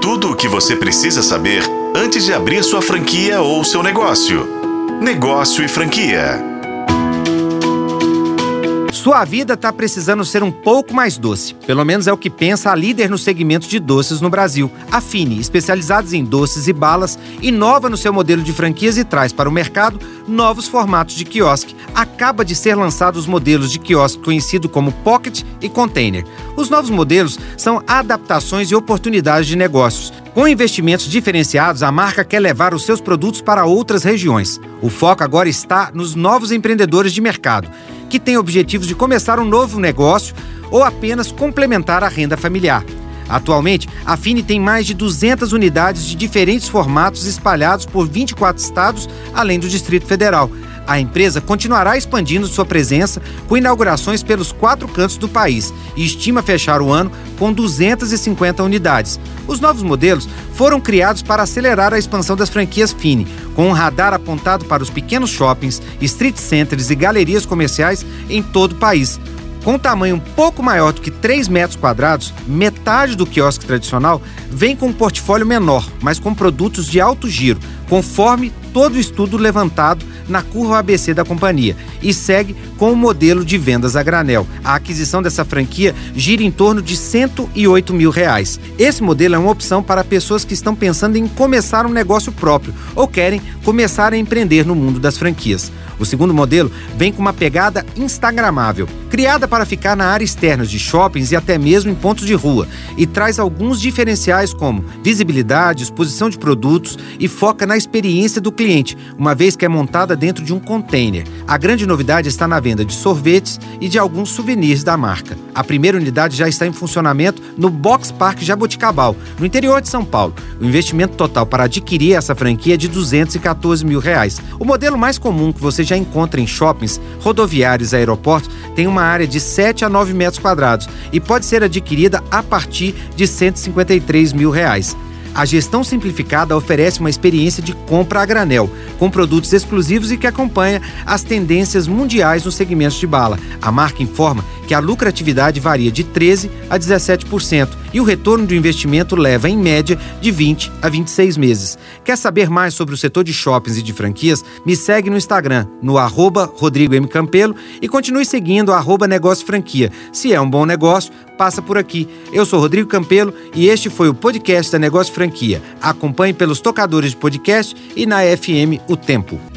Tudo o que você precisa saber antes de abrir sua franquia ou seu negócio. Negócio e franquia. Sua vida está precisando ser um pouco mais doce. Pelo menos é o que pensa a líder no segmento de doces no Brasil. A Fini, especializados em doces e balas, inova no seu modelo de franquias e traz para o mercado novos formatos de quiosque. Acaba de ser lançados os modelos de quiosque conhecido como Pocket e Container. Os novos modelos são adaptações e oportunidades de negócios. Com investimentos diferenciados, a marca quer levar os seus produtos para outras regiões. O foco agora está nos novos empreendedores de mercado que têm objetivos de começar um novo negócio ou apenas complementar a renda familiar. Atualmente, a Fini tem mais de 200 unidades de diferentes formatos espalhados por 24 estados, além do Distrito Federal. A empresa continuará expandindo sua presença com inaugurações pelos quatro cantos do país e estima fechar o ano com 250 unidades. Os novos modelos foram criados para acelerar a expansão das franquias Fini, com um radar apontado para os pequenos shoppings, street centers e galerias comerciais em todo o país. Com um tamanho um pouco maior do que 3 metros quadrados, metade do quiosque tradicional vem com um portfólio menor, mas com produtos de alto giro, conforme todo o estudo levantado na curva ABC da companhia e segue com o modelo de vendas a granel. A aquisição dessa franquia gira em torno de 108 mil reais. Esse modelo é uma opção para pessoas que estão pensando em começar um negócio próprio ou querem começar a empreender no mundo das franquias. O segundo modelo vem com uma pegada instagramável, criada para ficar na área externa de shoppings e até mesmo em pontos de rua, e traz alguns diferenciais como visibilidade, exposição de produtos e foca na experiência do cliente, uma vez que é montada dentro de um container. A grande novidade está na venda de sorvetes e de alguns souvenirs da marca. A primeira unidade já está em funcionamento no Box Park Jaboticabal, no interior de São Paulo. O investimento total para adquirir essa franquia é de 214 mil reais. O modelo mais comum que você já encontra em shoppings, rodoviários e aeroportos tem uma área de 7 a 9 metros quadrados e pode ser adquirida a partir de 153 mil reais. A gestão simplificada oferece uma experiência de compra a granel, com produtos exclusivos e que acompanha as tendências mundiais nos segmentos de bala. A marca informa que a lucratividade varia de 13% a 17% e o retorno do investimento leva, em média, de 20 a 26 meses. Quer saber mais sobre o setor de shoppings e de franquias? Me segue no Instagram, no arroba Rodrigo M. Campelo e continue seguindo arroba Negócio Franquia. Se é um bom negócio, passa por aqui. Eu sou Rodrigo Campelo e este foi o podcast da Negócio Franquia. Acompanhe pelos tocadores de podcast e na FM O Tempo.